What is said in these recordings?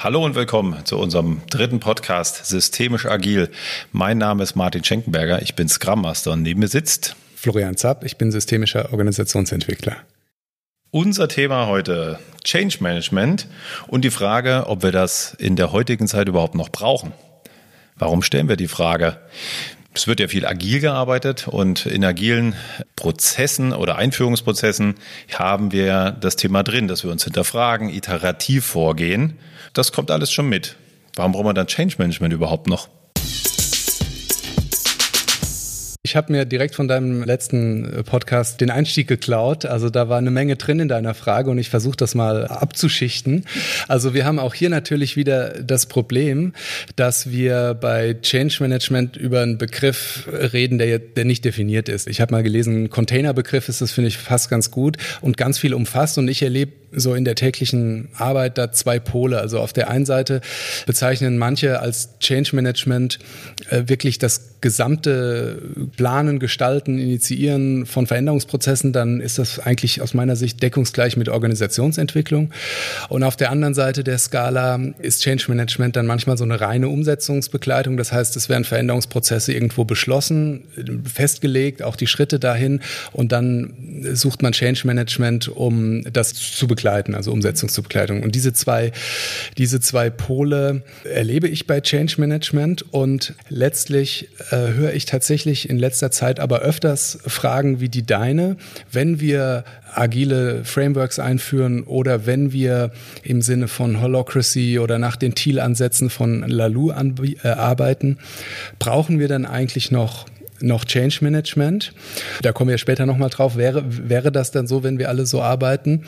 Hallo und willkommen zu unserem dritten Podcast Systemisch Agil. Mein Name ist Martin Schenkenberger, ich bin Scrum Master und neben mir sitzt Florian Zapp, ich bin systemischer Organisationsentwickler. Unser Thema heute Change Management und die Frage, ob wir das in der heutigen Zeit überhaupt noch brauchen. Warum stellen wir die Frage? Es wird ja viel agil gearbeitet und in agilen Prozessen oder Einführungsprozessen haben wir das Thema drin, dass wir uns hinterfragen, iterativ vorgehen. Das kommt alles schon mit. Warum brauchen wir dann Change Management überhaupt noch? Ich habe mir direkt von deinem letzten äh, Podcast den Einstieg geklaut. Also da war eine Menge drin in deiner Frage und ich versuche das mal abzuschichten. Also wir haben auch hier natürlich wieder das Problem, dass wir bei Change Management über einen Begriff reden, der, der nicht definiert ist. Ich habe mal gelesen, Containerbegriff ist das, finde ich, fast ganz gut und ganz viel umfasst und ich erlebe so in der täglichen Arbeit da zwei Pole. Also auf der einen Seite bezeichnen manche als Change Management äh, wirklich das gesamte Planen, Gestalten, Initiieren von Veränderungsprozessen, dann ist das eigentlich aus meiner Sicht deckungsgleich mit Organisationsentwicklung. Und auf der anderen Seite der Skala ist Change Management dann manchmal so eine reine Umsetzungsbegleitung. Das heißt, es werden Veränderungsprozesse irgendwo beschlossen, festgelegt, auch die Schritte dahin. Und dann sucht man Change Management, um das zu begleiten, also Umsetzungsbegleitung. Und diese zwei, diese zwei Pole erlebe ich bei Change Management und letztlich äh, höre ich tatsächlich in letzter Zeit aber öfters Fragen wie die deine, wenn wir agile Frameworks einführen oder wenn wir im Sinne von Holocracy oder nach den Thiel-Ansätzen von Lalou äh, arbeiten, brauchen wir dann eigentlich noch noch Change Management. Da kommen wir später nochmal drauf. Wäre, wäre das dann so, wenn wir alle so arbeiten?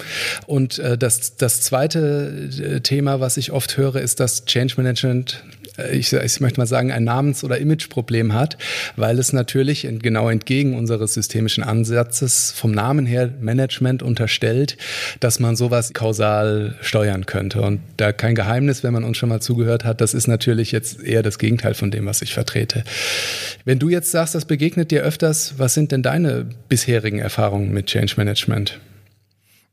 Und äh, das, das zweite äh, Thema, was ich oft höre, ist, dass Change Management ich, ich möchte mal sagen, ein Namens- oder Imageproblem hat, weil es natürlich genau entgegen unseres systemischen Ansatzes vom Namen her Management unterstellt, dass man sowas kausal steuern könnte. Und da kein Geheimnis, wenn man uns schon mal zugehört hat, das ist natürlich jetzt eher das Gegenteil von dem, was ich vertrete. Wenn du jetzt sagst, das begegnet dir öfters, was sind denn deine bisherigen Erfahrungen mit Change Management?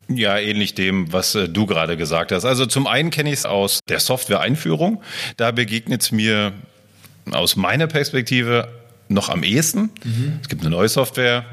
Ja, ähnlich dem, was äh, du gerade gesagt hast. Also zum einen kenne ich es aus der Software-Einführung. Da begegnet es mir aus meiner Perspektive noch am ehesten. Mhm. Es gibt eine neue Software,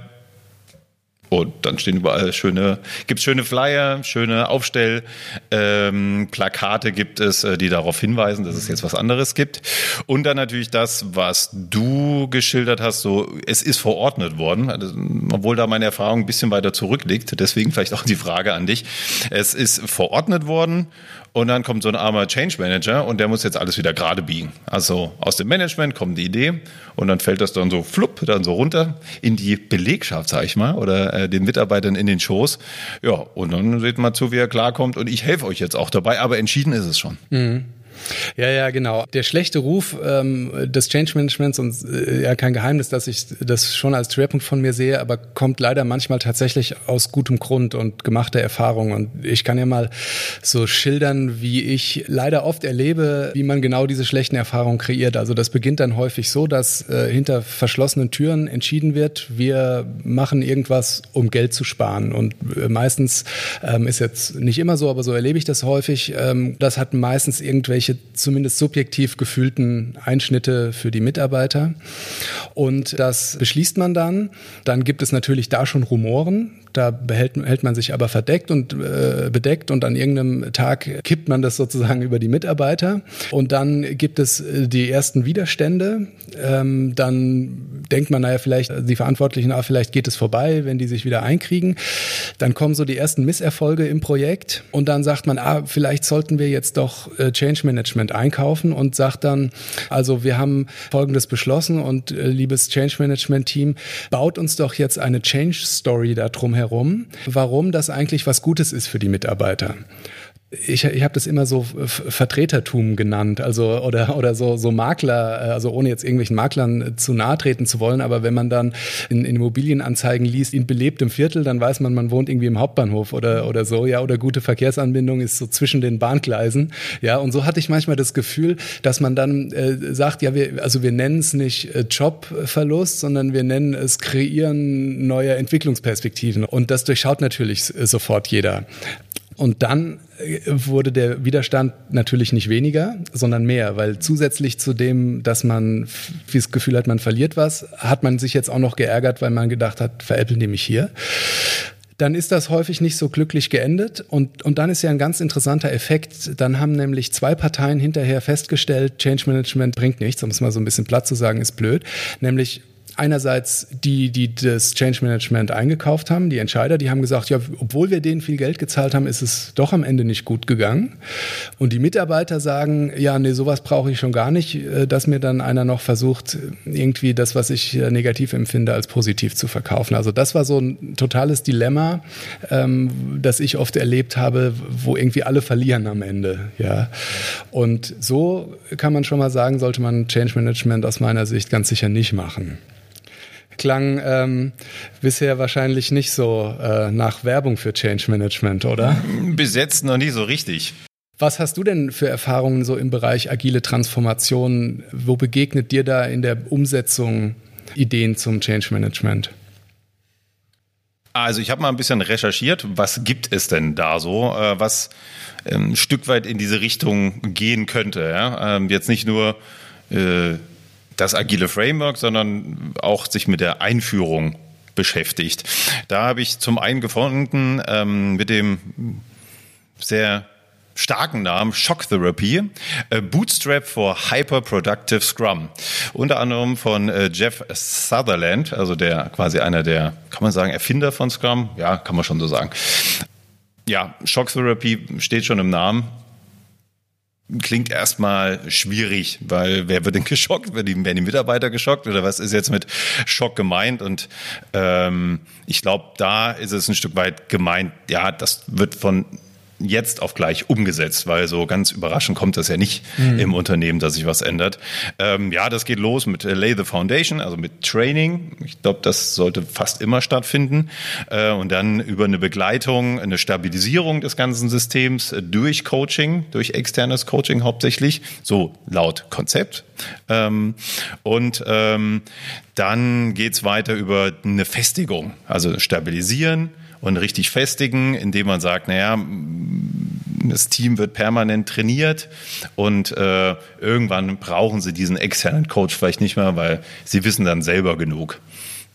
und dann stehen überall schöne, gibt es schöne Flyer, schöne Aufstellplakate ähm, gibt es, äh, die darauf hinweisen, dass es jetzt was anderes gibt. Und dann natürlich das, was du geschildert hast, so es ist verordnet worden, also, obwohl da meine Erfahrung ein bisschen weiter zurückliegt. Deswegen vielleicht auch die Frage an dich. Es ist verordnet worden und dann kommt so ein armer Change Manager und der muss jetzt alles wieder gerade biegen. Also aus dem Management kommt die Idee und dann fällt das dann so flupp, dann so runter in die Belegschaft, sag ich mal, oder äh, den Mitarbeitern in den Schoß. Ja, und dann seht mal zu, wie er klarkommt und ich helfe euch jetzt auch dabei, aber entschieden ist es schon. Mhm. Ja, ja, genau. Der schlechte Ruf ähm, des Change Managements und äh, ja kein Geheimnis, dass ich das schon als Schwerpunkt von mir sehe, aber kommt leider manchmal tatsächlich aus gutem Grund und gemachter Erfahrung. Und ich kann ja mal so schildern, wie ich leider oft erlebe, wie man genau diese schlechten Erfahrungen kreiert. Also das beginnt dann häufig so, dass äh, hinter verschlossenen Türen entschieden wird, wir machen irgendwas, um Geld zu sparen. Und äh, meistens ähm, ist jetzt nicht immer so, aber so erlebe ich das häufig. Ähm, das hat meistens irgendwelche zumindest subjektiv gefühlten Einschnitte für die Mitarbeiter. Und das beschließt man dann. Dann gibt es natürlich da schon Rumoren. Da behält, hält man sich aber verdeckt und äh, bedeckt und an irgendeinem Tag kippt man das sozusagen über die Mitarbeiter. Und dann gibt es äh, die ersten Widerstände. Ähm, dann denkt man, naja, vielleicht die Verantwortlichen, ah, vielleicht geht es vorbei, wenn die sich wieder einkriegen. Dann kommen so die ersten Misserfolge im Projekt und dann sagt man, ah, vielleicht sollten wir jetzt doch äh, Change Management einkaufen und sagt dann, also wir haben Folgendes beschlossen und äh, liebes Change Management Team, baut uns doch jetzt eine Change Story darum herum, warum das eigentlich was Gutes ist für die Mitarbeiter ich, ich habe das immer so Vertretertum genannt, also oder oder so so Makler, also ohne jetzt irgendwelchen Maklern zu nahe treten zu wollen, aber wenn man dann in, in Immobilienanzeigen liest, in belebtem Viertel, dann weiß man, man wohnt irgendwie im Hauptbahnhof oder oder so, ja, oder gute Verkehrsanbindung ist so zwischen den Bahngleisen, ja, und so hatte ich manchmal das Gefühl, dass man dann äh, sagt, ja, wir also wir nennen es nicht äh, Jobverlust, sondern wir nennen es Kreieren neuer Entwicklungsperspektiven und das durchschaut natürlich sofort jeder. Und dann äh, wurde der Widerstand natürlich nicht weniger, sondern mehr, weil zusätzlich zu dem, dass man das Gefühl hat, man verliert was, hat man sich jetzt auch noch geärgert, weil man gedacht hat, veräppeln die mich hier dann ist das häufig nicht so glücklich geendet. Und, und dann ist ja ein ganz interessanter Effekt. Dann haben nämlich zwei Parteien hinterher festgestellt, Change Management bringt nichts, um es mal so ein bisschen platt zu sagen, ist blöd. Nämlich einerseits die, die das Change Management eingekauft haben, die Entscheider, die haben gesagt, ja, obwohl wir denen viel Geld gezahlt haben, ist es doch am Ende nicht gut gegangen. Und die Mitarbeiter sagen, ja, nee, sowas brauche ich schon gar nicht, äh, dass mir dann einer noch versucht, irgendwie das, was ich äh, negativ empfinde, als positiv zu verkaufen. Also das war so ein totales Dilemma, ähm, das ich oft erlebt habe, wo irgendwie alle verlieren am Ende. Ja. Und so kann man schon mal sagen, sollte man Change Management aus meiner Sicht ganz sicher nicht machen klang ähm, bisher wahrscheinlich nicht so äh, nach Werbung für Change Management, oder? Bis jetzt noch nie so richtig. Was hast du denn für Erfahrungen so im Bereich agile Transformation? Wo begegnet dir da in der Umsetzung Ideen zum Change Management? Also ich habe mal ein bisschen recherchiert, was gibt es denn da so, äh, was ähm, ein Stück weit in diese Richtung gehen könnte. Ja? Ähm, jetzt nicht nur äh, das agile Framework, sondern auch sich mit der Einführung beschäftigt. Da habe ich zum einen gefunden ähm, mit dem sehr starken Namen Shock Therapy, äh, Bootstrap for Hyperproductive Scrum. Unter anderem von äh, Jeff Sutherland, also der quasi einer der, kann man sagen, Erfinder von Scrum? Ja, kann man schon so sagen. Ja, Shock Therapy steht schon im Namen klingt erstmal schwierig, weil wer wird denn geschockt? Werden die, Mitarbeiter geschockt oder was ist jetzt mit Schock gemeint? Und ähm, ich glaube, da ist es ein Stück weit gemeint, ja, das wird von jetzt auf gleich umgesetzt, weil so ganz überraschend kommt das ja nicht mhm. im Unternehmen, dass sich was ändert. Ähm, ja, das geht los mit äh, Lay the Foundation, also mit Training. Ich glaube, das sollte fast immer stattfinden. Äh, und dann über eine Begleitung, eine Stabilisierung des ganzen Systems äh, durch Coaching, durch externes Coaching hauptsächlich, so laut Konzept. Ähm, und ähm, dann geht's weiter über eine Festigung, also stabilisieren, und richtig festigen, indem man sagt, naja, das Team wird permanent trainiert und äh, irgendwann brauchen sie diesen externen Coach vielleicht nicht mehr, weil sie wissen dann selber genug.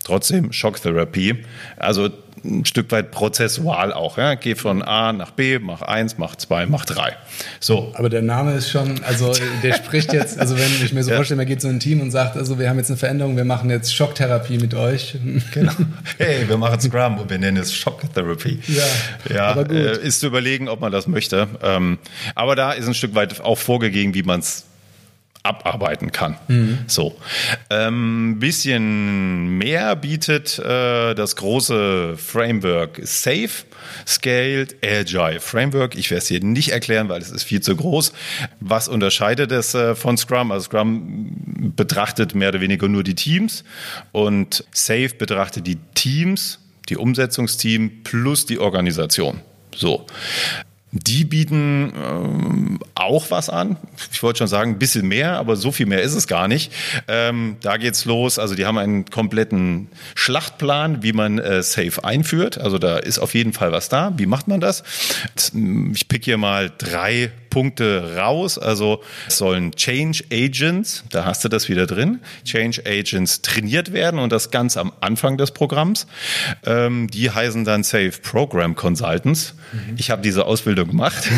Trotzdem Schocktherapie. Also ein Stück weit prozessual auch. Ja? Geh von A nach B, mach eins, mach zwei, mach drei. So. Aber der Name ist schon, also der spricht jetzt, also wenn ich mir so ja. vorstelle, man geht so ein Team und sagt, also wir haben jetzt eine Veränderung, wir machen jetzt Schocktherapie mit euch. Genau. Hey, wir machen Scrum und wir nennen es Schocktherapie. Ja, ja aber gut. Äh, ist zu überlegen, ob man das möchte. Ähm, aber da ist ein Stück weit auch vorgegeben, wie man es abarbeiten kann. Mhm. So. Ähm, bisschen mehr bietet äh, das große Framework Safe, Scaled, Agile Framework. Ich werde es hier nicht erklären, weil es ist viel zu groß. Was unterscheidet es äh, von Scrum? Also Scrum betrachtet mehr oder weniger nur die Teams und Safe betrachtet die Teams, die Umsetzungsteam plus die Organisation. So. Die bieten ähm, auch was an. Ich wollte schon sagen, ein bisschen mehr, aber so viel mehr ist es gar nicht. Ähm, da geht's los. Also die haben einen kompletten Schlachtplan, wie man äh, Safe einführt. Also da ist auf jeden Fall was da. Wie macht man das? Ich pick hier mal drei Punkte raus. Also es sollen Change Agents, da hast du das wieder drin, Change Agents trainiert werden und das ganz am Anfang des Programms. Ähm, die heißen dann Safe Program Consultants. Mhm. Ich habe diese Ausbildung gemacht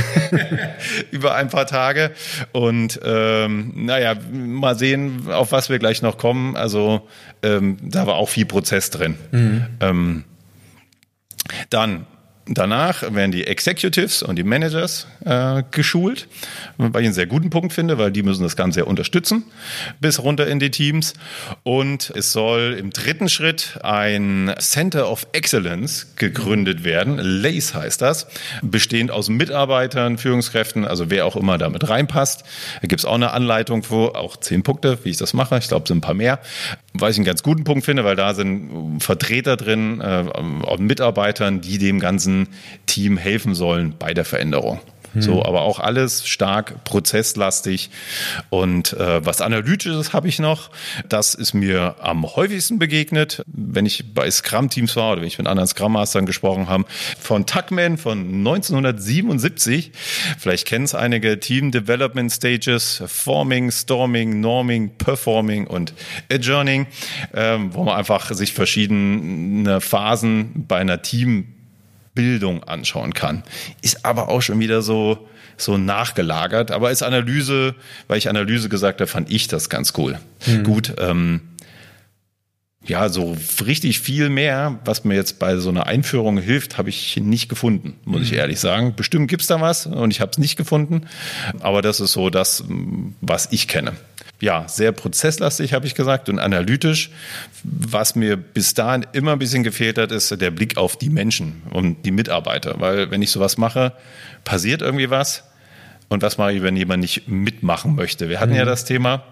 über ein paar Tage und ähm, naja, mal sehen, auf was wir gleich noch kommen. Also ähm, da war auch viel Prozess drin. Mhm. Ähm, dann Danach werden die Executives und die Managers äh, geschult, was ich einen sehr guten Punkt finde, weil die müssen das Ganze ja unterstützen, bis runter in die Teams. Und es soll im dritten Schritt ein Center of Excellence gegründet werden. LACE heißt das, bestehend aus Mitarbeitern, Führungskräften, also wer auch immer damit reinpasst. Da gibt es auch eine Anleitung vor, auch zehn Punkte, wie ich das mache. Ich glaube, es sind ein paar mehr. Was ich einen ganz guten Punkt finde, weil da sind Vertreter drin, äh, Mitarbeitern, die dem ganzen Team helfen sollen bei der Veränderung. Hm. So, aber auch alles stark prozesslastig. Und äh, was Analytisches habe ich noch. Das ist mir am häufigsten begegnet, wenn ich bei Scrum-Teams war oder wenn ich mit anderen Scrum-Mastern gesprochen habe. Von Tuckman von 1977. Vielleicht kennen es einige Team Development Stages, Forming, Storming, Norming, Performing und Adjourning, ähm, wo man einfach sich verschiedene Phasen bei einer Team Bildung anschauen kann. Ist aber auch schon wieder so, so nachgelagert. Aber als Analyse, weil ich Analyse gesagt habe, fand ich das ganz cool. Mhm. Gut, ähm, ja, so richtig viel mehr, was mir jetzt bei so einer Einführung hilft, habe ich nicht gefunden, muss ich ehrlich sagen. Bestimmt gibt's da was und ich habe es nicht gefunden. Aber das ist so das, was ich kenne ja, sehr prozesslastig, habe ich gesagt, und analytisch. Was mir bis dahin immer ein bisschen gefehlt hat, ist der Blick auf die Menschen und die Mitarbeiter. Weil wenn ich sowas mache, passiert irgendwie was. Und was mache ich, wenn jemand nicht mitmachen möchte? Wir hatten mhm. ja das Thema,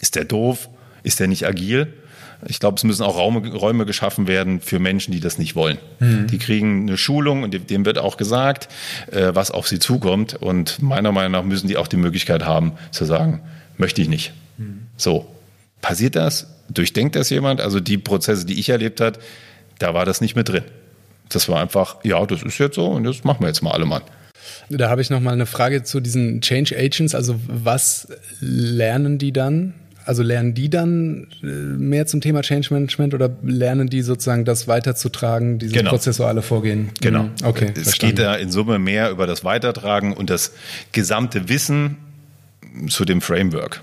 ist der doof? Ist der nicht agil? Ich glaube, es müssen auch Räume, Räume geschaffen werden für Menschen, die das nicht wollen. Mhm. Die kriegen eine Schulung und dem wird auch gesagt, äh, was auf sie zukommt. Und meiner Meinung nach müssen die auch die Möglichkeit haben zu sagen, möchte ich nicht. Mhm. So, passiert das? Durchdenkt das jemand? Also die Prozesse, die ich erlebt habe, da war das nicht mit drin. Das war einfach, ja, das ist jetzt so und das machen wir jetzt mal alle mal. Da habe ich noch mal eine Frage zu diesen Change Agents. Also was lernen die dann? Also lernen die dann äh, mehr zum Thema Change Management oder lernen die sozusagen das weiterzutragen, dieses genau. prozessuale Vorgehen? Genau. Mhm. Okay. Es verstanden. geht da in Summe mehr über das Weitertragen und das gesamte Wissen zu dem Framework.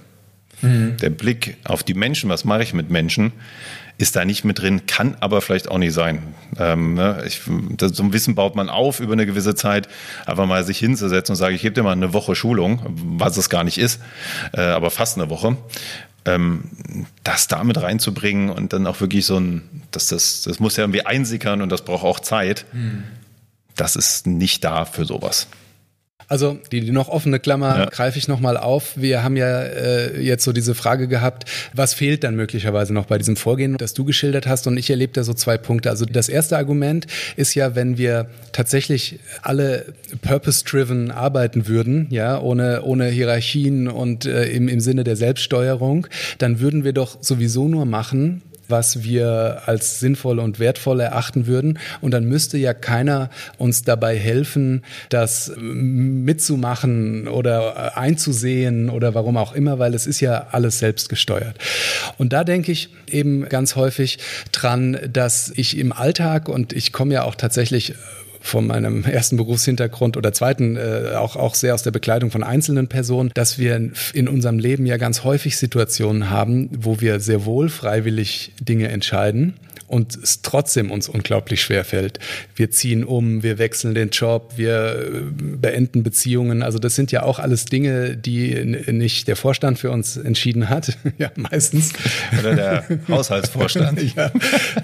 Mhm. Der Blick auf die Menschen, was mache ich mit Menschen, ist da nicht mit drin, kann aber vielleicht auch nicht sein. Ähm, ne? ich, das, so ein Wissen baut man auf über eine gewisse Zeit, einfach mal sich hinzusetzen und sagen, ich gebe dir mal eine Woche Schulung, was es gar nicht ist, äh, aber fast eine Woche. Ähm, das damit reinzubringen und dann auch wirklich so ein, das, das, das muss ja irgendwie einsickern und das braucht auch Zeit. Mhm. Das ist nicht da für sowas. Also die, die noch offene Klammer ja. greife ich nochmal auf. Wir haben ja äh, jetzt so diese Frage gehabt, was fehlt dann möglicherweise noch bei diesem Vorgehen, das du geschildert hast. Und ich erlebe da so zwei Punkte. Also das erste Argument ist ja, wenn wir tatsächlich alle purpose-driven arbeiten würden, ja, ohne, ohne Hierarchien und äh, im, im Sinne der Selbststeuerung, dann würden wir doch sowieso nur machen, was wir als sinnvoll und wertvoll erachten würden. Und dann müsste ja keiner uns dabei helfen, das mitzumachen oder einzusehen oder warum auch immer, weil es ist ja alles selbst gesteuert. Und da denke ich eben ganz häufig dran, dass ich im Alltag und ich komme ja auch tatsächlich von meinem ersten Berufshintergrund oder zweiten äh, auch, auch sehr aus der Bekleidung von einzelnen Personen, dass wir in unserem Leben ja ganz häufig Situationen haben, wo wir sehr wohl freiwillig Dinge entscheiden und es trotzdem uns unglaublich schwer fällt. Wir ziehen um, wir wechseln den Job, wir äh, beenden Beziehungen. Also das sind ja auch alles Dinge, die nicht der Vorstand für uns entschieden hat, ja meistens. Oder der Haushaltsvorstand. ja.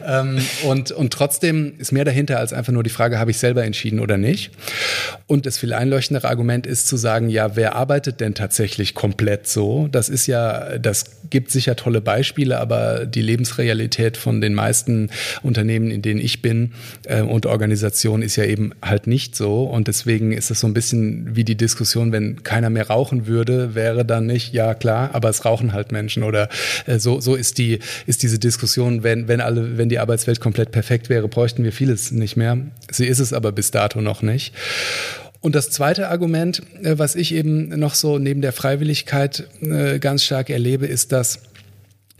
Ähm, und, und trotzdem ist mehr dahinter als einfach nur die Frage, habe ich selber entschieden oder nicht. Und das viel einleuchtendere Argument ist zu sagen, ja, wer arbeitet denn tatsächlich komplett so? Das ist ja, das gibt sicher tolle Beispiele, aber die Lebensrealität von den meisten Unternehmen, in denen ich bin äh, und Organisationen ist ja eben halt nicht so. Und deswegen ist es so ein bisschen wie die Diskussion, wenn keiner mehr rauchen würde, wäre dann nicht, ja klar, aber es rauchen halt Menschen. Oder äh, so, so ist die, ist diese Diskussion, wenn, wenn alle, wenn die Arbeitswelt komplett perfekt wäre, bräuchten wir vieles nicht mehr. Sie ist es aber bis dato noch nicht. Und das zweite Argument, äh, was ich eben noch so neben der Freiwilligkeit äh, ganz stark erlebe, ist, dass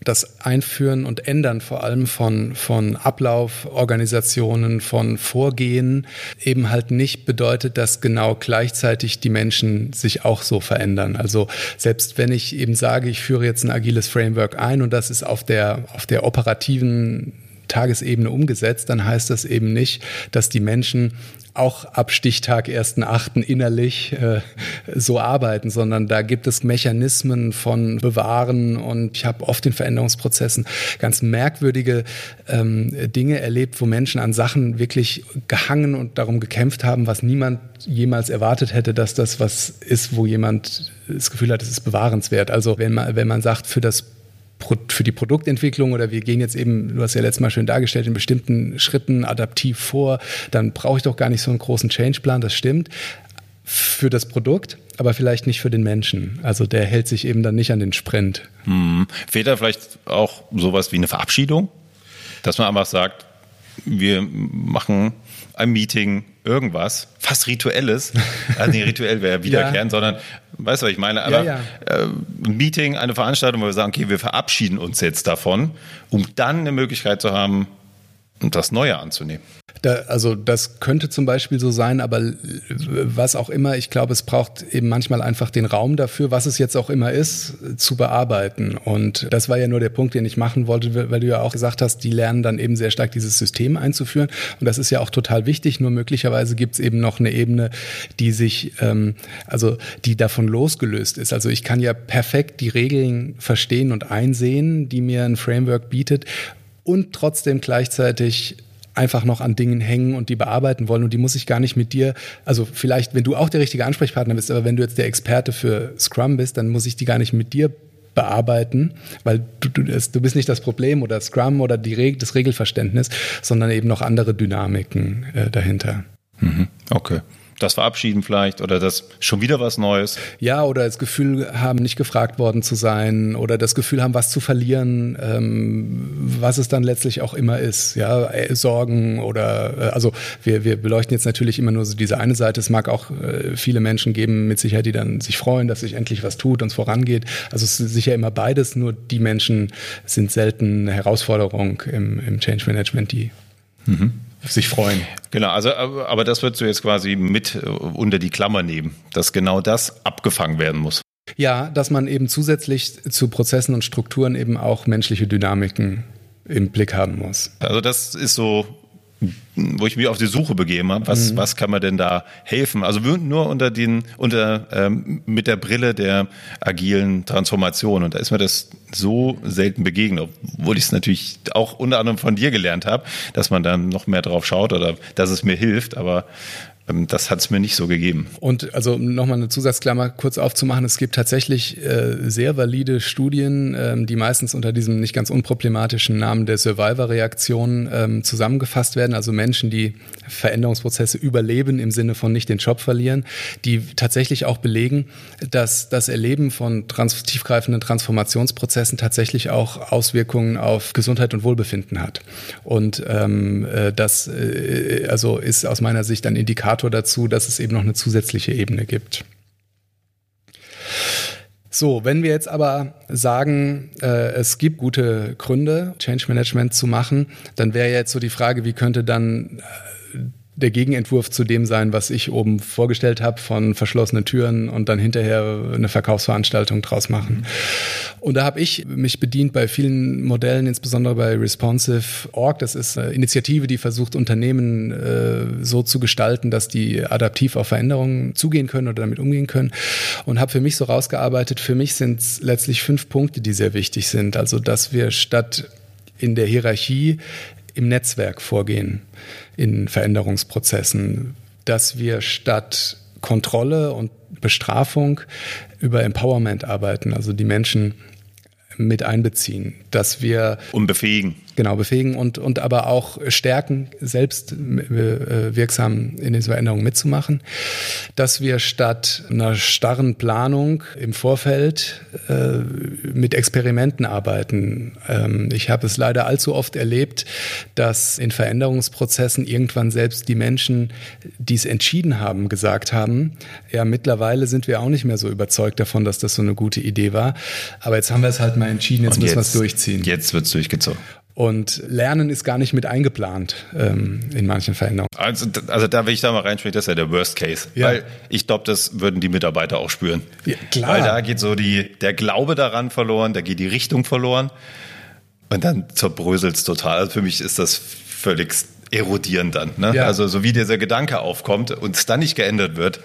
das Einführen und Ändern vor allem von, von Ablauforganisationen, von Vorgehen eben halt nicht bedeutet, dass genau gleichzeitig die Menschen sich auch so verändern. Also selbst wenn ich eben sage, ich führe jetzt ein agiles Framework ein und das ist auf der, auf der operativen Tagesebene umgesetzt, dann heißt das eben nicht, dass die Menschen auch ab Stichtag 1.8. innerlich äh, so arbeiten, sondern da gibt es Mechanismen von Bewahren und ich habe oft in Veränderungsprozessen ganz merkwürdige ähm, Dinge erlebt, wo Menschen an Sachen wirklich gehangen und darum gekämpft haben, was niemand jemals erwartet hätte, dass das was ist, wo jemand das Gefühl hat, es ist bewahrenswert. Also wenn man, wenn man sagt, für das für die Produktentwicklung oder wir gehen jetzt eben, du hast ja letztes Mal schön dargestellt, in bestimmten Schritten adaptiv vor, dann brauche ich doch gar nicht so einen großen Changeplan, das stimmt. für das Produkt, aber vielleicht nicht für den Menschen. Also der hält sich eben dann nicht an den Sprint. Hm. Fehlt da vielleicht auch sowas wie eine Verabschiedung? Dass man einfach sagt, wir machen ein Meeting, irgendwas, fast rituelles. Also nicht rituell wäre wiederkehren, ja. sondern, weißt du, was ich meine? Aber ja, ja. Äh, ein Meeting, eine Veranstaltung, wo wir sagen, okay, wir verabschieden uns jetzt davon, um dann eine Möglichkeit zu haben, das Neue anzunehmen. Da, also das könnte zum Beispiel so sein, aber was auch immer, ich glaube, es braucht eben manchmal einfach den Raum dafür, was es jetzt auch immer ist, zu bearbeiten. Und das war ja nur der Punkt, den ich machen wollte, weil du ja auch gesagt hast, die lernen dann eben sehr stark dieses System einzuführen. Und das ist ja auch total wichtig, nur möglicherweise gibt es eben noch eine Ebene, die sich, ähm, also die davon losgelöst ist. Also ich kann ja perfekt die Regeln verstehen und einsehen, die mir ein Framework bietet und trotzdem gleichzeitig einfach noch an Dingen hängen und die bearbeiten wollen und die muss ich gar nicht mit dir, also vielleicht, wenn du auch der richtige Ansprechpartner bist, aber wenn du jetzt der Experte für Scrum bist, dann muss ich die gar nicht mit dir bearbeiten, weil du, du, du bist nicht das Problem oder Scrum oder die das Regelverständnis, sondern eben noch andere Dynamiken äh, dahinter. Mhm. Okay das Verabschieden vielleicht oder das schon wieder was Neues. Ja, oder das Gefühl haben, nicht gefragt worden zu sein oder das Gefühl haben, was zu verlieren, ähm, was es dann letztlich auch immer ist. Ja, äh, Sorgen oder äh, also wir, wir beleuchten jetzt natürlich immer nur so diese eine Seite. Es mag auch äh, viele Menschen geben, mit Sicherheit, die dann sich freuen, dass sich endlich was tut und es vorangeht. Also es ist sicher immer beides, nur die Menschen sind selten eine Herausforderung im, im Change Management, die mhm sich freuen. Genau, also aber das würdest du jetzt quasi mit äh, unter die Klammer nehmen, dass genau das abgefangen werden muss. Ja, dass man eben zusätzlich zu Prozessen und Strukturen eben auch menschliche Dynamiken im Blick haben muss. Also das ist so wo ich mich auf die Suche begeben habe, was, mhm. was kann man denn da helfen? Also nur unter den, unter ähm, mit der Brille der agilen Transformation. Und da ist mir das so selten begegnet, obwohl ich es natürlich auch unter anderem von dir gelernt habe, dass man dann noch mehr drauf schaut oder dass es mir hilft. Aber das hat es mir nicht so gegeben. Und also nochmal eine Zusatzklammer kurz aufzumachen, es gibt tatsächlich äh, sehr valide Studien, ähm, die meistens unter diesem nicht ganz unproblematischen Namen der Survivor-Reaktion ähm, zusammengefasst werden, also Menschen, die Veränderungsprozesse überleben im Sinne von nicht den Job verlieren, die tatsächlich auch belegen, dass das Erleben von trans tiefgreifenden Transformationsprozessen tatsächlich auch Auswirkungen auf Gesundheit und Wohlbefinden hat. Und ähm, äh, das äh, also ist aus meiner Sicht ein Indikator Indikator dazu, dass es eben noch eine zusätzliche Ebene gibt. So, wenn wir jetzt aber sagen, äh, es gibt gute Gründe, Change Management zu machen, dann wäre jetzt so die Frage, wie könnte dann äh, der Gegenentwurf zu dem sein, was ich oben vorgestellt habe, von verschlossenen Türen und dann hinterher eine Verkaufsveranstaltung draus machen. Und da habe ich mich bedient bei vielen Modellen, insbesondere bei Responsive.org. Das ist eine Initiative, die versucht, Unternehmen äh, so zu gestalten, dass die adaptiv auf Veränderungen zugehen können oder damit umgehen können. Und habe für mich so rausgearbeitet, für mich sind es letztlich fünf Punkte, die sehr wichtig sind. Also, dass wir statt in der Hierarchie im Netzwerk vorgehen in Veränderungsprozessen, dass wir statt Kontrolle und Bestrafung über Empowerment arbeiten, also die Menschen mit einbeziehen, dass wir und befähigen. Genau, befähigen und, und aber auch stärken, selbst äh, wirksam in den Veränderungen mitzumachen. Dass wir statt einer starren Planung im Vorfeld äh, mit Experimenten arbeiten. Ähm, ich habe es leider allzu oft erlebt, dass in Veränderungsprozessen irgendwann selbst die Menschen, die es entschieden haben, gesagt haben, ja, mittlerweile sind wir auch nicht mehr so überzeugt davon, dass das so eine gute Idee war. Aber jetzt haben wir es halt mal entschieden, jetzt, jetzt müssen wir es durchziehen. Jetzt wird es durchgezogen. Und Lernen ist gar nicht mit eingeplant ähm, in manchen Veränderungen. Also, also da will ich da mal reinsprechen, das ist ja der Worst Case. Ja. Weil ich glaube, das würden die Mitarbeiter auch spüren. Ja, klar. Weil da geht so die, der Glaube daran verloren, da geht die Richtung verloren. Und dann zerbröselt es total. Also für mich ist das völlig erodierend dann. Ne? Ja. Also so wie dieser Gedanke aufkommt und es dann nicht geändert wird,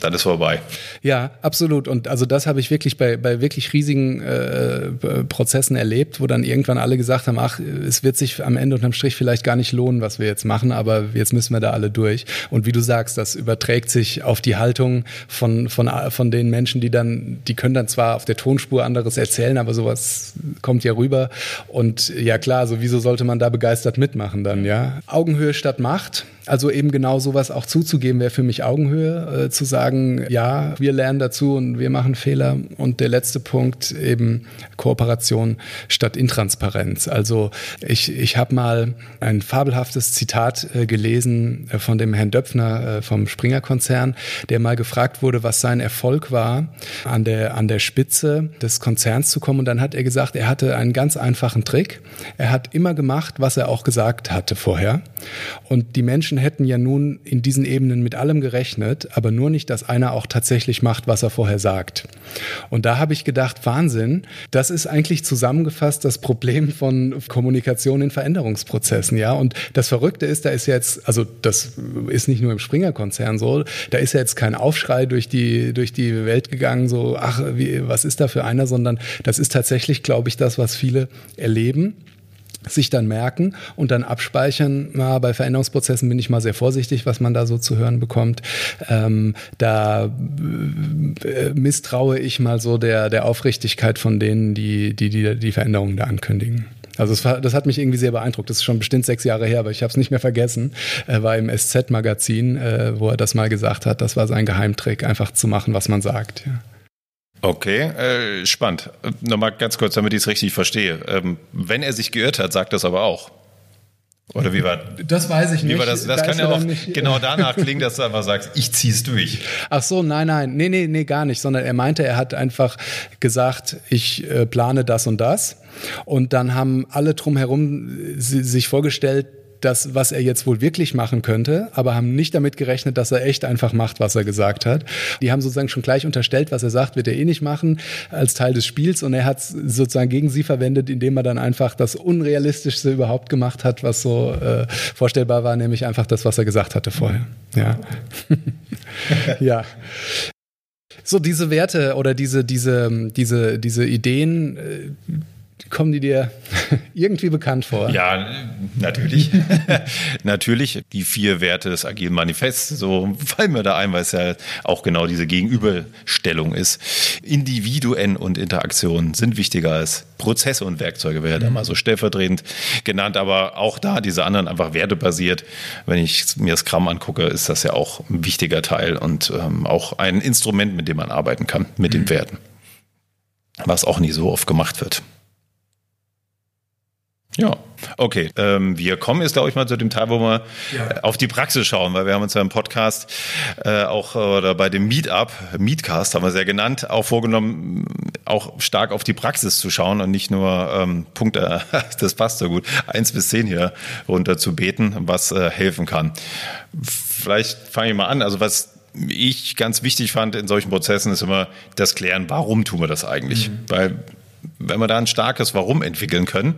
dann ist vorbei. Ja, absolut. Und also das habe ich wirklich bei, bei wirklich riesigen äh, Prozessen erlebt, wo dann irgendwann alle gesagt haben, ach, es wird sich am Ende unterm Strich vielleicht gar nicht lohnen, was wir jetzt machen, aber jetzt müssen wir da alle durch. Und wie du sagst, das überträgt sich auf die Haltung von, von, von den Menschen, die dann, die können dann zwar auf der Tonspur anderes erzählen, aber sowas kommt ja rüber. Und ja klar, so wieso sollte man da begeistert mitmachen dann, ja? Augenhöhe statt Macht Also eben genau sowas auch zuzugeben, wäre für mich Augenhöhe, äh, zu sagen, ja, wir lernen dazu und wir machen Fehler. Und der letzte Punkt eben Kooperation statt Intransparenz. Also ich, ich habe mal ein fabelhaftes Zitat äh, gelesen äh, von dem Herrn Döpfner äh, vom Springer-Konzern, der mal gefragt wurde, was sein Erfolg war, an der, an der Spitze des Konzerns zu kommen. Und dann hat er gesagt, er hatte einen ganz einfachen Trick. Er hat immer gemacht, was er auch gesagt hatte vorher. Und die Menschen hätten ja nun in diesen Ebenen mit allem gerechnet, aber nur nicht, dass einer auch tatsächlich macht, was er vorher sagt. Und da habe ich gedacht, Wahnsinn, das ist eigentlich zusammengefasst das Problem von Kommunikation in Veränderungsprozessen, ja. Und das Verrückte ist, da ist jetzt, also das ist nicht nur im Springer-Konzern so, da ist ja jetzt kein Aufschrei durch die, durch die Welt gegangen, so, ach, wie, was ist da für einer, sondern das ist tatsächlich, glaube ich, das, was viele erleben sich dann merken und dann abspeichern. Na, bei Veränderungsprozessen bin ich mal sehr vorsichtig, was man da so zu hören bekommt. Ähm, da äh, misstraue ich mal so der, der Aufrichtigkeit von denen, die die, die, die Veränderungen da ankündigen. Also das, war, das hat mich irgendwie sehr beeindruckt. Das ist schon bestimmt sechs Jahre her, aber ich habe es nicht mehr vergessen. Er war im SZ-Magazin, äh, wo er das mal gesagt hat. Das war sein Geheimtrick, einfach zu machen, was man sagt. Ja. Okay, äh, spannend. Nochmal ganz kurz, damit ich es richtig verstehe. Ähm, wenn er sich geirrt hat, sagt das aber auch. Oder wie war das? weiß ich nicht. das das da kann ja auch nicht, genau danach klingen, dass du einfach sagst, ich zieh's durch. Ach so, nein, nein, nee, nee, nee, gar nicht, sondern er meinte, er hat einfach gesagt, ich äh, plane das und das. Und dann haben alle drumherum sich vorgestellt, das, was er jetzt wohl wirklich machen könnte, aber haben nicht damit gerechnet, dass er echt einfach macht, was er gesagt hat. Die haben sozusagen schon gleich unterstellt, was er sagt, wird er eh nicht machen, als Teil des Spiels. Und er hat sozusagen gegen sie verwendet, indem er dann einfach das Unrealistischste überhaupt gemacht hat, was so äh, vorstellbar war, nämlich einfach das, was er gesagt hatte vorher. Ja. ja. So diese Werte oder diese, diese, diese, diese Ideen, äh, Kommen die dir irgendwie bekannt vor? Ja, natürlich. natürlich die vier Werte des agilen Manifests. So fallen mir da ein, weil es ja auch genau diese Gegenüberstellung ist. Individuen und Interaktionen sind wichtiger als Prozesse und Werkzeuge, wäre da mhm. mal so stellvertretend genannt. Aber auch da diese anderen einfach wertebasiert. Wenn ich mir Scrum angucke, ist das ja auch ein wichtiger Teil und ähm, auch ein Instrument, mit dem man arbeiten kann, mit mhm. den Werten. Was auch nie so oft gemacht wird. Ja, okay. Ähm, wir kommen jetzt, glaube ich, mal zu dem Teil, wo wir ja. auf die Praxis schauen, weil wir haben uns ja im Podcast äh, auch oder bei dem Meetup, Meetcast haben wir es ja genannt, auch vorgenommen, auch stark auf die Praxis zu schauen und nicht nur ähm, Punkte, das passt so gut, eins bis zehn hier runter zu beten, was äh, helfen kann. Vielleicht fange ich mal an. Also was ich ganz wichtig fand in solchen Prozessen ist immer das Klären, warum tun wir das eigentlich? Mhm. Weil wenn wir da ein starkes Warum entwickeln können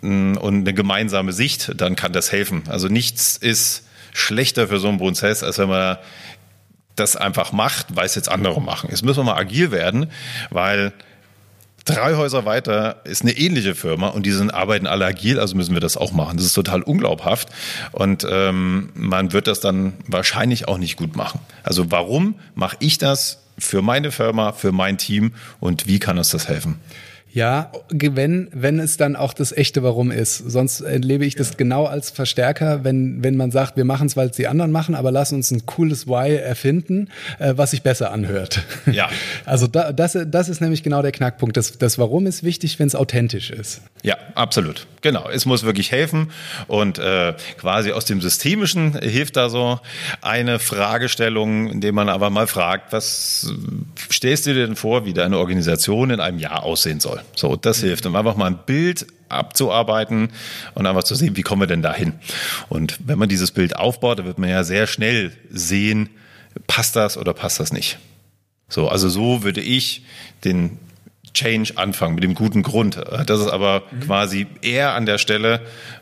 mm, und eine gemeinsame Sicht, dann kann das helfen. Also nichts ist schlechter für so einen Prozess, als wenn man das einfach macht, weil es jetzt andere machen. Jetzt müssen wir mal agil werden, weil drei Häuser weiter ist eine ähnliche Firma und die sind, arbeiten alle agil, also müssen wir das auch machen. Das ist total unglaubhaft und ähm, man wird das dann wahrscheinlich auch nicht gut machen. Also warum mache ich das für meine Firma, für mein Team und wie kann uns das helfen? Ja, wenn, wenn es dann auch das echte Warum ist. Sonst erlebe ich das ja. genau als Verstärker, wenn, wenn man sagt, wir machen es, weil es die anderen machen, aber lass uns ein cooles Why erfinden, äh, was sich besser anhört. Ja. Also da, das, das ist nämlich genau der Knackpunkt. Das, das Warum ist wichtig, wenn es authentisch ist. Ja, absolut. Genau. Es muss wirklich helfen und äh, quasi aus dem Systemischen hilft da so eine Fragestellung, indem man aber mal fragt, was stellst du dir denn vor, wie deine Organisation in einem Jahr aussehen soll? So, das hilft, um einfach mal ein Bild abzuarbeiten und einfach zu sehen, wie kommen wir denn dahin? Und wenn man dieses Bild aufbaut, dann wird man ja sehr schnell sehen, passt das oder passt das nicht. So, also so würde ich den Change anfangen, mit dem guten Grund. Das ist aber mhm. quasi eher an der Stelle,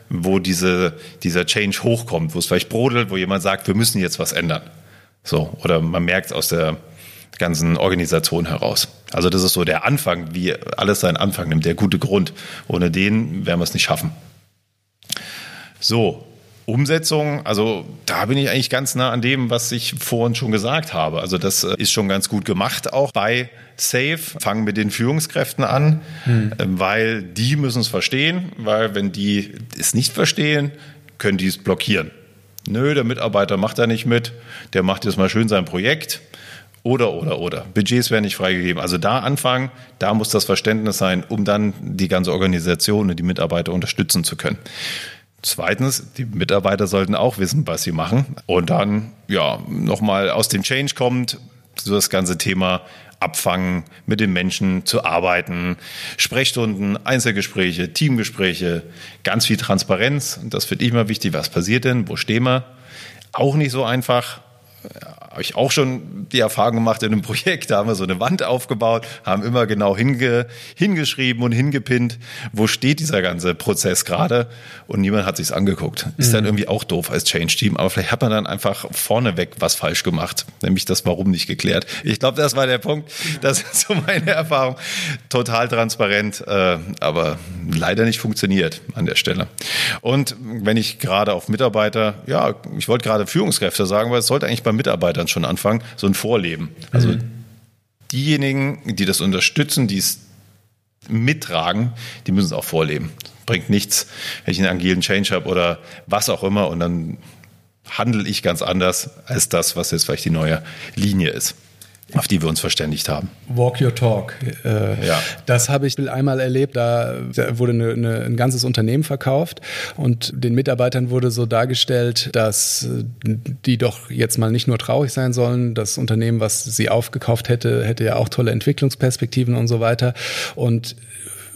wo diese, dieser Change hochkommt, wo es vielleicht brodelt, wo jemand sagt, wir müssen jetzt was ändern. So, oder man merkt aus der ganzen Organisation heraus. Also das ist so der Anfang, wie alles seinen Anfang nimmt, der gute Grund. Ohne den werden wir es nicht schaffen. So, Umsetzung, also da bin ich eigentlich ganz nah an dem, was ich vorhin schon gesagt habe. Also das äh, ist schon ganz gut gemacht auch bei Safe. Fangen mit den Führungskräften an, hm. weil die müssen es verstehen, weil wenn die es nicht verstehen, können die es blockieren. Nö, der Mitarbeiter macht da nicht mit, der macht jetzt mal schön sein Projekt. Oder, oder, oder. Budgets werden nicht freigegeben. Also da anfangen, da muss das Verständnis sein, um dann die ganze Organisation und die Mitarbeiter unterstützen zu können. Zweitens, die Mitarbeiter sollten auch wissen, was sie machen. Und dann, ja, nochmal aus dem Change kommt, so das ganze Thema abfangen, mit den Menschen zu arbeiten, Sprechstunden, Einzelgespräche, Teamgespräche, ganz viel Transparenz. Und das finde ich mal wichtig. Was passiert denn? Wo stehen wir? Auch nicht so einfach habe ich auch schon die Erfahrung gemacht in einem Projekt, da haben wir so eine Wand aufgebaut, haben immer genau hinge, hingeschrieben und hingepinnt, wo steht dieser ganze Prozess gerade und niemand hat sich's angeguckt. Ist mhm. dann irgendwie auch doof als Change-Team, aber vielleicht hat man dann einfach vorneweg was falsch gemacht, nämlich das Warum nicht geklärt. Ich glaube, das war der Punkt, das ist so meine Erfahrung. Total transparent, äh, aber leider nicht funktioniert an der Stelle. Und wenn ich gerade auf Mitarbeiter, ja, ich wollte gerade Führungskräfte sagen, weil es sollte eigentlich bei Mitarbeitern dann schon anfangen, so ein Vorleben. Also mhm. diejenigen, die das unterstützen, die es mittragen, die müssen es auch vorleben. Bringt nichts, wenn ich einen agilen Change habe oder was auch immer und dann handle ich ganz anders als das, was jetzt vielleicht die neue Linie ist auf die wir uns verständigt haben. Walk your talk. Äh, ja. Das habe ich einmal erlebt. Da, wurde eine, eine, ein ganzes Unternehmen verkauft und den Mitarbeitern wurde so dargestellt, dass die doch jetzt mal nicht nur traurig sein sollen. Das Unternehmen, was sie aufgekauft hätte, hätte ja auch tolle Entwicklungsperspektiven und so weiter. Und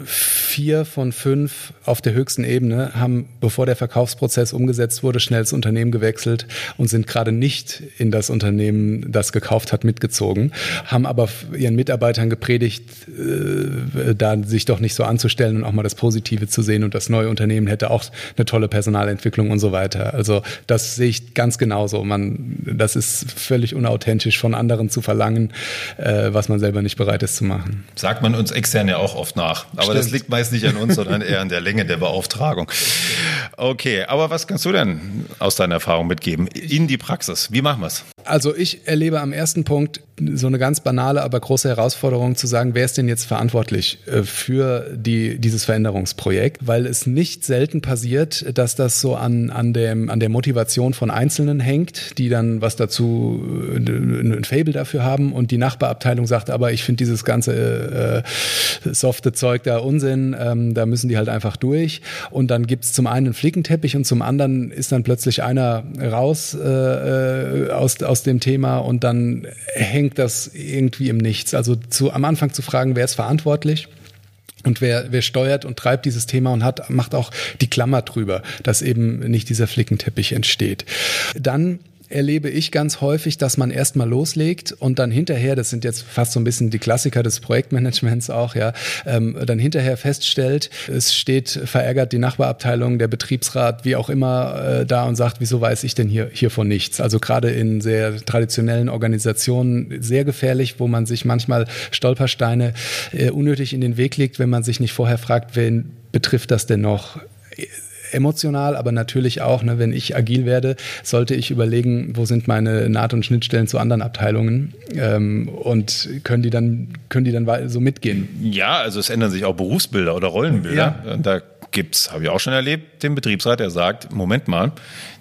vier von fünf auf der höchsten Ebene haben, bevor der Verkaufsprozess umgesetzt wurde, schnell das Unternehmen gewechselt und sind gerade nicht in das Unternehmen, das gekauft hat, mitgezogen, haben aber ihren Mitarbeitern gepredigt, äh, da sich doch nicht so anzustellen und auch mal das Positive zu sehen und das neue Unternehmen hätte auch eine tolle Personalentwicklung und so weiter. Also das sehe ich ganz genauso. Man, das ist völlig unauthentisch von anderen zu verlangen, äh, was man selber nicht bereit ist zu machen. Sagt man uns extern ja auch oft nach. Aber aber das liegt meist nicht an uns, sondern eher an der Länge der Beauftragung. Okay, aber was kannst du denn aus deiner Erfahrung mitgeben in die Praxis? Wie machen wir es? Also ich erlebe am ersten Punkt so eine ganz banale, aber große Herausforderung zu sagen, wer ist denn jetzt verantwortlich äh, für die, dieses Veränderungsprojekt? Weil es nicht selten passiert, dass das so an, an, dem, an der Motivation von Einzelnen hängt, die dann was dazu, äh, ein Fable dafür haben und die Nachbarabteilung sagt, aber ich finde dieses ganze äh, softe Zeug da Unsinn, ähm, da müssen die halt einfach durch. Und dann gibt es zum einen einen Flickenteppich und zum anderen ist dann plötzlich einer raus äh, äh aus, aus dem Thema und dann hängt das irgendwie im Nichts. Also zu, am Anfang zu fragen, wer ist verantwortlich? Und wer, wer steuert und treibt dieses Thema und hat, macht auch die Klammer drüber, dass eben nicht dieser Flickenteppich entsteht. Dann erlebe ich ganz häufig, dass man erstmal loslegt und dann hinterher, das sind jetzt fast so ein bisschen die Klassiker des Projektmanagements auch, ja, ähm, dann hinterher feststellt, es steht verärgert die Nachbarabteilung, der Betriebsrat, wie auch immer, äh, da und sagt, wieso weiß ich denn hier hiervon nichts? Also gerade in sehr traditionellen Organisationen sehr gefährlich, wo man sich manchmal Stolpersteine äh, unnötig in den Weg legt, wenn man sich nicht vorher fragt, wen betrifft das denn noch? Emotional, aber natürlich auch, ne, wenn ich agil werde, sollte ich überlegen, wo sind meine Naht- und Schnittstellen zu anderen Abteilungen ähm, und können die dann können die dann so mitgehen? Ja, also es ändern sich auch Berufsbilder oder Rollenbilder. Ja. Da gibt's, habe ich auch schon erlebt, den Betriebsrat, der sagt, Moment mal,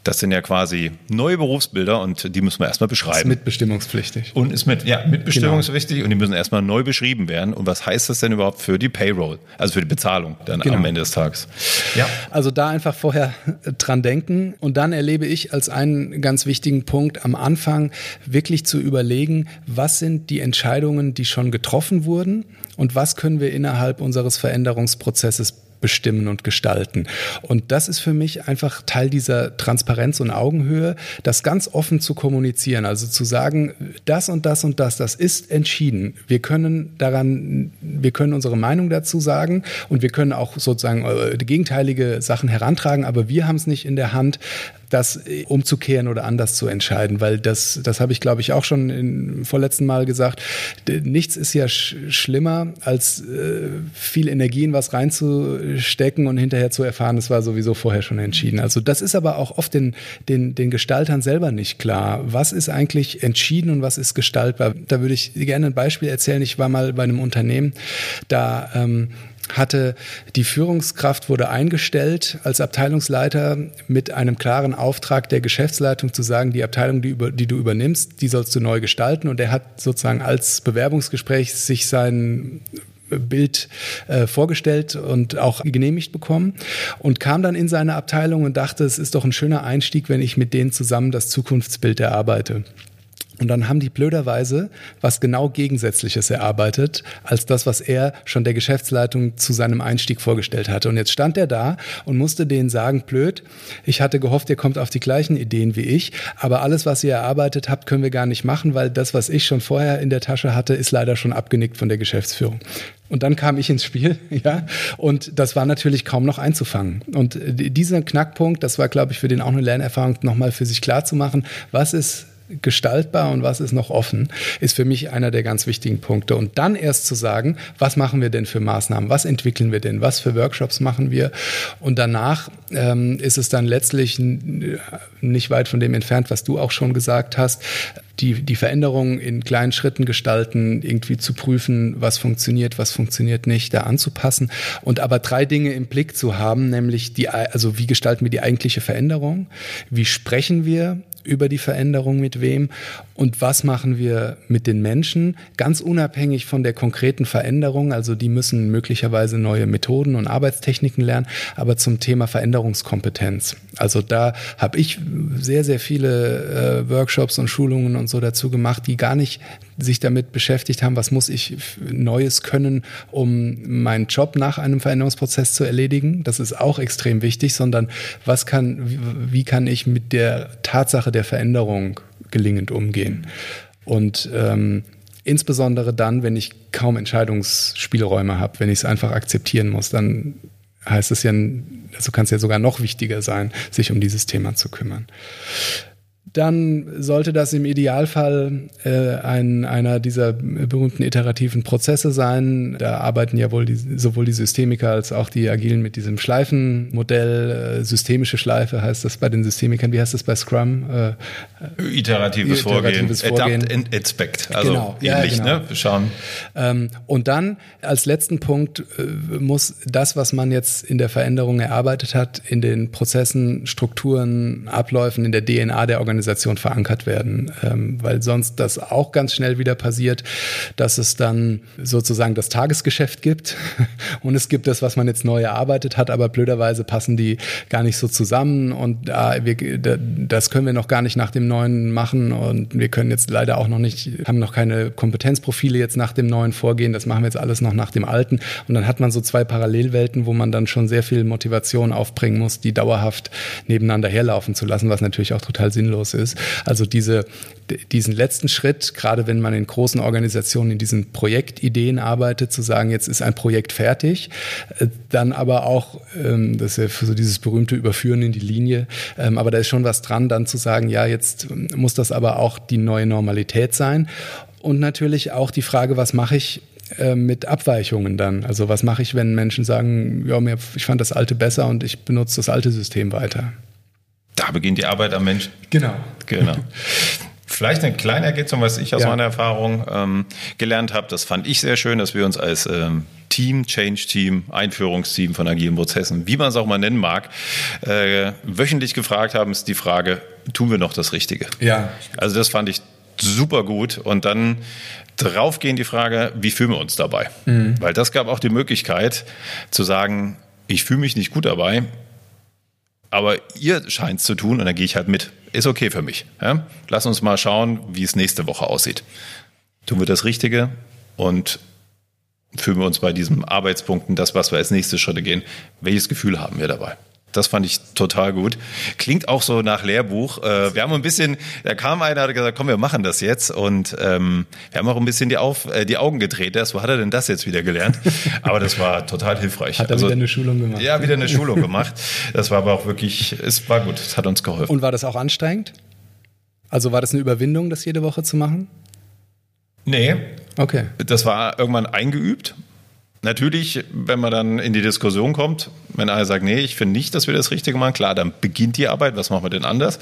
das sind ja quasi neue Berufsbilder und die müssen wir erstmal beschreiben. Ist mitbestimmungspflichtig. Und ist mit, ja, mitbestimmungspflichtig genau. und die müssen erstmal neu beschrieben werden. Und was heißt das denn überhaupt für die Payroll, also für die Bezahlung dann genau. am Ende des Tages? Ja. Also da einfach vorher dran denken und dann erlebe ich als einen ganz wichtigen Punkt am Anfang wirklich zu überlegen, was sind die Entscheidungen, die schon getroffen wurden und was können wir innerhalb unseres Veränderungsprozesses bestimmen und gestalten. Und das ist für mich einfach Teil dieser Transparenz und Augenhöhe, das ganz offen zu kommunizieren. Also zu sagen, das und das und das, das ist entschieden. Wir können daran, wir können unsere Meinung dazu sagen und wir können auch sozusagen äh, gegenteilige Sachen herantragen, aber wir haben es nicht in der Hand, das umzukehren oder anders zu entscheiden, weil das, das habe ich glaube ich auch schon im vorletzten Mal gesagt. Nichts ist ja sch schlimmer, als äh, viel Energie in was reinzustecken und hinterher zu erfahren, es war sowieso vorher schon entschieden. Also das ist aber auch oft den, den, den Gestaltern selber nicht klar. Was ist eigentlich entschieden und was ist gestaltbar? Da würde ich gerne ein Beispiel erzählen. Ich war mal bei einem Unternehmen, da ähm, hatte die Führungskraft wurde eingestellt als Abteilungsleiter mit einem klaren Auftrag der Geschäftsleitung zu sagen, die Abteilung, die, über, die du übernimmst, die sollst du neu gestalten. Und er hat sozusagen als Bewerbungsgespräch sich sein Bild äh, vorgestellt und auch genehmigt bekommen und kam dann in seine Abteilung und dachte, es ist doch ein schöner Einstieg, wenn ich mit denen zusammen das Zukunftsbild erarbeite. Und dann haben die blöderweise was genau Gegensätzliches erarbeitet, als das, was er schon der Geschäftsleitung zu seinem Einstieg vorgestellt hatte. Und jetzt stand er da und musste denen sagen, blöd, ich hatte gehofft, ihr kommt auf die gleichen Ideen wie ich, aber alles, was ihr erarbeitet habt, können wir gar nicht machen, weil das, was ich schon vorher in der Tasche hatte, ist leider schon abgenickt von der Geschäftsführung. Und dann kam ich ins Spiel, ja, und das war natürlich kaum noch einzufangen. Und dieser Knackpunkt, das war, glaube ich, für den auch eine Lernerfahrung, nochmal für sich klar zu machen, was ist gestaltbar und was ist noch offen, ist für mich einer der ganz wichtigen Punkte. Und dann erst zu sagen, was machen wir denn für Maßnahmen, was entwickeln wir denn, was für Workshops machen wir. Und danach ähm, ist es dann letztlich nicht weit von dem entfernt, was du auch schon gesagt hast, die, die Veränderungen in kleinen Schritten gestalten, irgendwie zu prüfen, was funktioniert, was funktioniert nicht, da anzupassen und aber drei Dinge im Blick zu haben, nämlich die, also wie gestalten wir die eigentliche Veränderung, wie sprechen wir über die Veränderung mit wem und was machen wir mit den Menschen, ganz unabhängig von der konkreten Veränderung. Also die müssen möglicherweise neue Methoden und Arbeitstechniken lernen, aber zum Thema Veränderungskompetenz. Also da habe ich sehr, sehr viele äh, Workshops und Schulungen und so dazu gemacht, die gar nicht sich damit beschäftigt haben, was muss ich Neues können, um meinen Job nach einem Veränderungsprozess zu erledigen. Das ist auch extrem wichtig, sondern was kann, wie kann ich mit der Tatsache der Veränderung gelingend umgehen? Und ähm, insbesondere dann, wenn ich kaum Entscheidungsspielräume habe, wenn ich es einfach akzeptieren muss, dann heißt es ja, also kann es ja sogar noch wichtiger sein, sich um dieses Thema zu kümmern dann sollte das im Idealfall äh, ein, einer dieser berühmten iterativen Prozesse sein. Da arbeiten ja wohl die, sowohl die Systemiker als auch die Agilen mit diesem Schleifenmodell. Äh, systemische Schleife heißt das bei den Systemikern. Wie heißt das bei Scrum? Äh, iteratives, iteratives Vorgehen. Vorgehen. Adapt and Expect. Also genau. ähnlich, ja, genau. ne? Schauen. Ähm, und dann als letzten Punkt äh, muss das, was man jetzt in der Veränderung erarbeitet hat, in den Prozessen, Strukturen, Abläufen, in der DNA der Organisation Organisation verankert werden, ähm, weil sonst das auch ganz schnell wieder passiert, dass es dann sozusagen das Tagesgeschäft gibt und es gibt das, was man jetzt neu erarbeitet hat, aber blöderweise passen die gar nicht so zusammen und äh, wir, das können wir noch gar nicht nach dem neuen machen und wir können jetzt leider auch noch nicht, haben noch keine Kompetenzprofile jetzt nach dem neuen vorgehen, das machen wir jetzt alles noch nach dem alten und dann hat man so zwei Parallelwelten, wo man dann schon sehr viel Motivation aufbringen muss, die dauerhaft nebeneinander herlaufen zu lassen, was natürlich auch total sinnlos sinnlos ist. Also diese, diesen letzten Schritt, gerade wenn man in großen Organisationen in diesen Projektideen arbeitet, zu sagen, jetzt ist ein Projekt fertig, äh, dann aber auch, ähm, das ist ja für so dieses berühmte Überführen in die Linie, ähm, aber da ist schon was dran, dann zu sagen, ja, jetzt muss das aber auch die neue Normalität sein. Und natürlich auch die Frage, was mache ich äh, mit Abweichungen dann? Also was mache ich, wenn Menschen sagen, ja, ich fand das alte besser und ich benutze das alte System weiter? Da beginnt die Arbeit am Menschen. Genau. Genau. Vielleicht eine kleine Ergänzung, was ich aus ja. meiner Erfahrung ähm, gelernt habe. Das fand ich sehr schön, dass wir uns als ähm, Team, Change-Team, Einführungsteam von agilen Prozessen, wie man es auch mal nennen mag, äh, wöchentlich gefragt haben, ist die Frage, tun wir noch das Richtige? Ja. Also das fand ich super gut. Und dann draufgehen die Frage, wie fühlen wir uns dabei? Mhm. Weil das gab auch die Möglichkeit zu sagen, ich fühle mich nicht gut dabei, aber ihr scheint es zu tun und dann gehe ich halt mit. Ist okay für mich. Ja? Lass uns mal schauen, wie es nächste Woche aussieht. Tun wir das Richtige und fühlen wir uns bei diesen Arbeitspunkten, das, was wir als nächste Schritte gehen, welches Gefühl haben wir dabei? Das fand ich total gut. Klingt auch so nach Lehrbuch. Äh, wir haben ein bisschen, da kam einer, hat gesagt, komm, wir machen das jetzt. Und ähm, wir haben auch ein bisschen die, Auf, äh, die Augen gedreht. Das, wo hat er denn das jetzt wieder gelernt? Aber das war total hilfreich. Hat er also, wieder eine Schulung gemacht? Ja, wieder eine Schulung gemacht. Das war aber auch wirklich, es war gut, es hat uns geholfen. Und war das auch anstrengend? Also war das eine Überwindung, das jede Woche zu machen? Nee. Okay. Das war irgendwann eingeübt Natürlich, wenn man dann in die Diskussion kommt, wenn einer sagt, nee, ich finde nicht, dass wir das Richtige machen, klar, dann beginnt die Arbeit, was machen wir denn anders?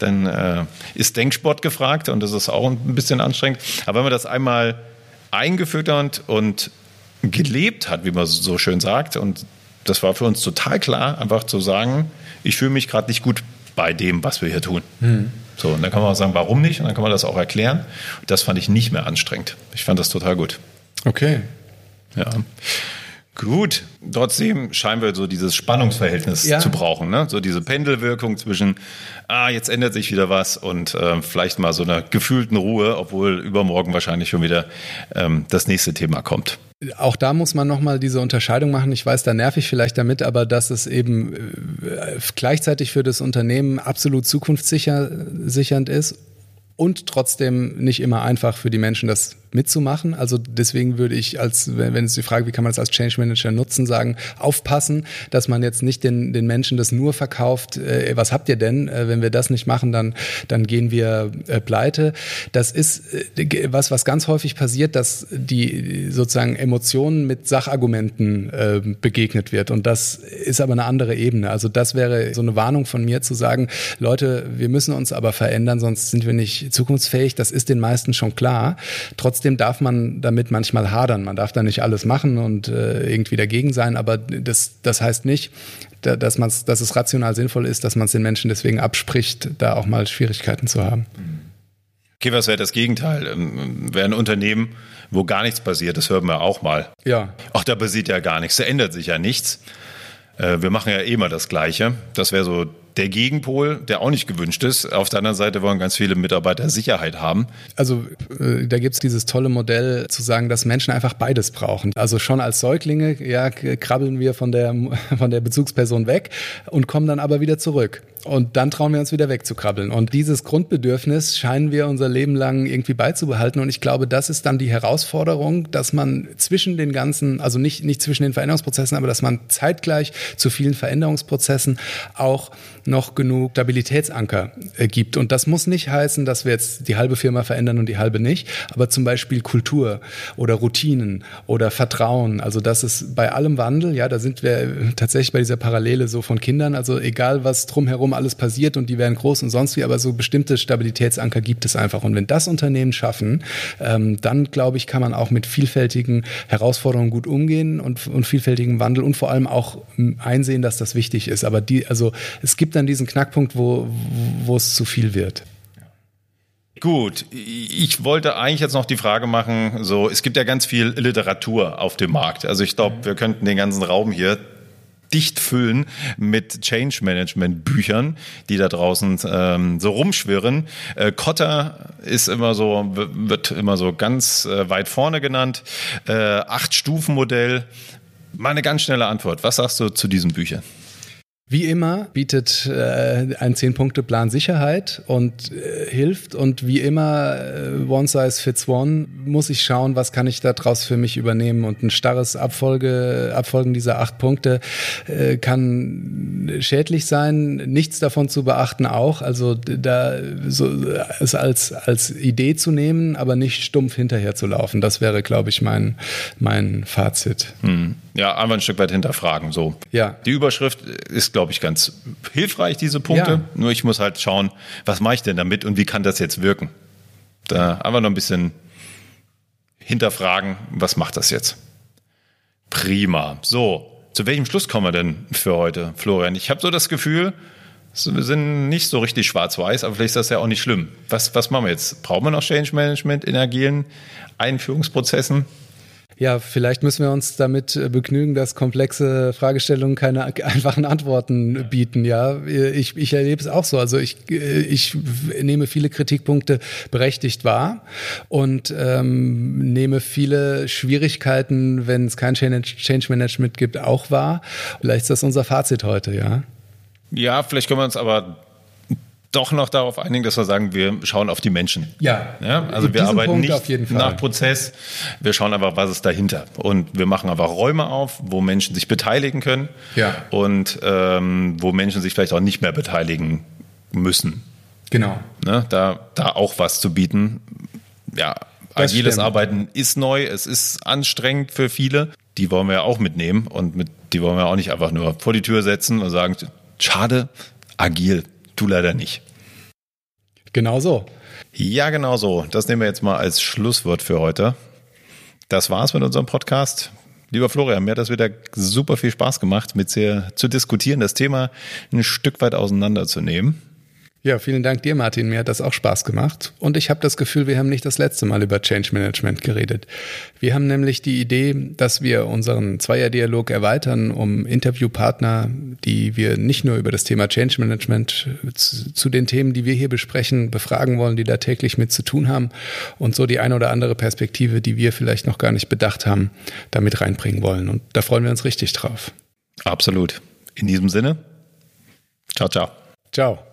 Dann äh, ist Denksport gefragt und das ist auch ein bisschen anstrengend. Aber wenn man das einmal eingeführt hat und gelebt hat, wie man so schön sagt. Und das war für uns total klar, einfach zu sagen, ich fühle mich gerade nicht gut bei dem, was wir hier tun. Mhm. So, und dann kann man auch sagen, warum nicht? Und dann kann man das auch erklären. Das fand ich nicht mehr anstrengend. Ich fand das total gut. Okay. Ja. Gut, trotzdem scheinen wir so dieses Spannungsverhältnis ja. zu brauchen, ne? So diese Pendelwirkung zwischen, ah, jetzt ändert sich wieder was und äh, vielleicht mal so einer gefühlten Ruhe, obwohl übermorgen wahrscheinlich schon wieder ähm, das nächste Thema kommt. Auch da muss man nochmal diese Unterscheidung machen. Ich weiß, da nerv ich vielleicht damit, aber dass es eben äh, gleichzeitig für das Unternehmen absolut zukunftssichernd ist und trotzdem nicht immer einfach für die Menschen das mitzumachen. Also deswegen würde ich als, wenn es die Frage, wie kann man das als Change Manager nutzen, sagen, aufpassen, dass man jetzt nicht den, den Menschen das nur verkauft, äh, was habt ihr denn? Äh, wenn wir das nicht machen, dann, dann gehen wir äh, pleite. Das ist äh, was, was ganz häufig passiert, dass die sozusagen Emotionen mit Sachargumenten äh, begegnet wird. Und das ist aber eine andere Ebene. Also das wäre so eine Warnung von mir zu sagen, Leute, wir müssen uns aber verändern, sonst sind wir nicht zukunftsfähig. Das ist den meisten schon klar. Trotzdem Trotzdem darf man damit manchmal hadern. Man darf da nicht alles machen und äh, irgendwie dagegen sein, aber das, das heißt nicht, dass, man's, dass es rational sinnvoll ist, dass man es den Menschen deswegen abspricht, da auch mal Schwierigkeiten zu haben. Okay, was wäre das Gegenteil? Ähm, wäre ein Unternehmen, wo gar nichts passiert, das hören wir auch mal. Ja. Ach, da passiert ja gar nichts, da ändert sich ja nichts. Äh, wir machen ja eh immer das Gleiche. Das wäre so der Gegenpol, der auch nicht gewünscht ist. Auf der anderen Seite wollen ganz viele Mitarbeiter Sicherheit haben. Also äh, da gibt's dieses tolle Modell zu sagen, dass Menschen einfach beides brauchen. Also schon als Säuglinge ja, krabbeln wir von der, von der Bezugsperson weg und kommen dann aber wieder zurück. Und dann trauen wir uns wieder wegzukrabbeln. Und dieses Grundbedürfnis scheinen wir unser Leben lang irgendwie beizubehalten. Und ich glaube, das ist dann die Herausforderung, dass man zwischen den ganzen, also nicht, nicht zwischen den Veränderungsprozessen, aber dass man zeitgleich zu vielen Veränderungsprozessen auch noch genug Stabilitätsanker äh, gibt. Und das muss nicht heißen, dass wir jetzt die halbe Firma verändern und die halbe nicht, aber zum Beispiel Kultur oder Routinen oder Vertrauen. Also das ist bei allem Wandel, ja, da sind wir tatsächlich bei dieser Parallele so von Kindern. Also egal, was drumherum alles passiert und die werden groß und sonst wie, aber so bestimmte Stabilitätsanker gibt es einfach. Und wenn das Unternehmen schaffen, ähm, dann glaube ich, kann man auch mit vielfältigen Herausforderungen gut umgehen und, und vielfältigem Wandel und vor allem auch einsehen, dass das wichtig ist. Aber die, also es gibt dann diesen Knackpunkt, wo, wo es zu viel wird. Gut, ich wollte eigentlich jetzt noch die Frage machen, so, es gibt ja ganz viel Literatur auf dem Markt. Also ich glaube, wir könnten den ganzen Raum hier dicht füllen mit Change Management Büchern, die da draußen ähm, so rumschwirren. Äh, Kotter ist immer so, wird immer so ganz äh, weit vorne genannt. Äh, Acht-Stufen-Modell. Mal eine ganz schnelle Antwort. Was sagst du zu diesen Büchern? Wie immer bietet äh, ein Zehn-Punkte-Plan Sicherheit und äh, hilft. Und wie immer, äh, One Size Fits One, muss ich schauen, was kann ich daraus für mich übernehmen. Und ein starres Abfolge, Abfolgen dieser acht Punkte äh, kann schädlich sein. Nichts davon zu beachten auch. Also da so, es als, als Idee zu nehmen, aber nicht stumpf hinterher zu laufen. Das wäre, glaube ich, mein, mein Fazit. Hm. Ja, einfach ein Stück weit hinterfragen. So. Ja. Die Überschrift ist, glaube ich, ganz hilfreich, diese Punkte. Ja. Nur ich muss halt schauen, was mache ich denn damit und wie kann das jetzt wirken? Da einfach noch ein bisschen hinterfragen, was macht das jetzt? Prima. So, zu welchem Schluss kommen wir denn für heute, Florian? Ich habe so das Gefühl, wir sind nicht so richtig schwarz-weiß, aber vielleicht ist das ja auch nicht schlimm. Was, was machen wir jetzt? Brauchen wir noch Change Management in agilen Einführungsprozessen? Ja, vielleicht müssen wir uns damit äh, begnügen, dass komplexe Fragestellungen keine einfachen Antworten bieten. Ja, ich, ich erlebe es auch so. Also ich, äh, ich nehme viele Kritikpunkte berechtigt wahr und ähm, nehme viele Schwierigkeiten, wenn es kein Change Management gibt, auch wahr. Vielleicht ist das unser Fazit heute, ja. Ja, vielleicht können wir uns aber doch noch darauf einigen, dass wir sagen, wir schauen auf die Menschen. Ja. ja also wir arbeiten Punkt nicht nach Prozess, wir schauen einfach, was ist dahinter. Und wir machen einfach Räume auf, wo Menschen sich beteiligen können ja. und ähm, wo Menschen sich vielleicht auch nicht mehr beteiligen müssen. Genau. Ne? Da, da auch was zu bieten. Ja, das agiles stimmt. Arbeiten ist neu, es ist anstrengend für viele. Die wollen wir ja auch mitnehmen und mit, die wollen wir auch nicht einfach nur vor die Tür setzen und sagen, schade, agil, Du leider nicht. Genau so. Ja, genau so. Das nehmen wir jetzt mal als Schlusswort für heute. Das war's mit unserem Podcast. Lieber Florian, mir hat das wieder super viel Spaß gemacht, mit dir zu diskutieren, das Thema ein Stück weit auseinanderzunehmen. Ja, vielen Dank dir, Martin. Mir hat das auch Spaß gemacht. Und ich habe das Gefühl, wir haben nicht das letzte Mal über Change Management geredet. Wir haben nämlich die Idee, dass wir unseren Zweierdialog erweitern, um Interviewpartner, die wir nicht nur über das Thema Change Management zu, zu den Themen, die wir hier besprechen, befragen wollen, die da täglich mit zu tun haben und so die eine oder andere Perspektive, die wir vielleicht noch gar nicht bedacht haben, damit reinbringen wollen. Und da freuen wir uns richtig drauf. Absolut. In diesem Sinne, ciao, ciao. Ciao.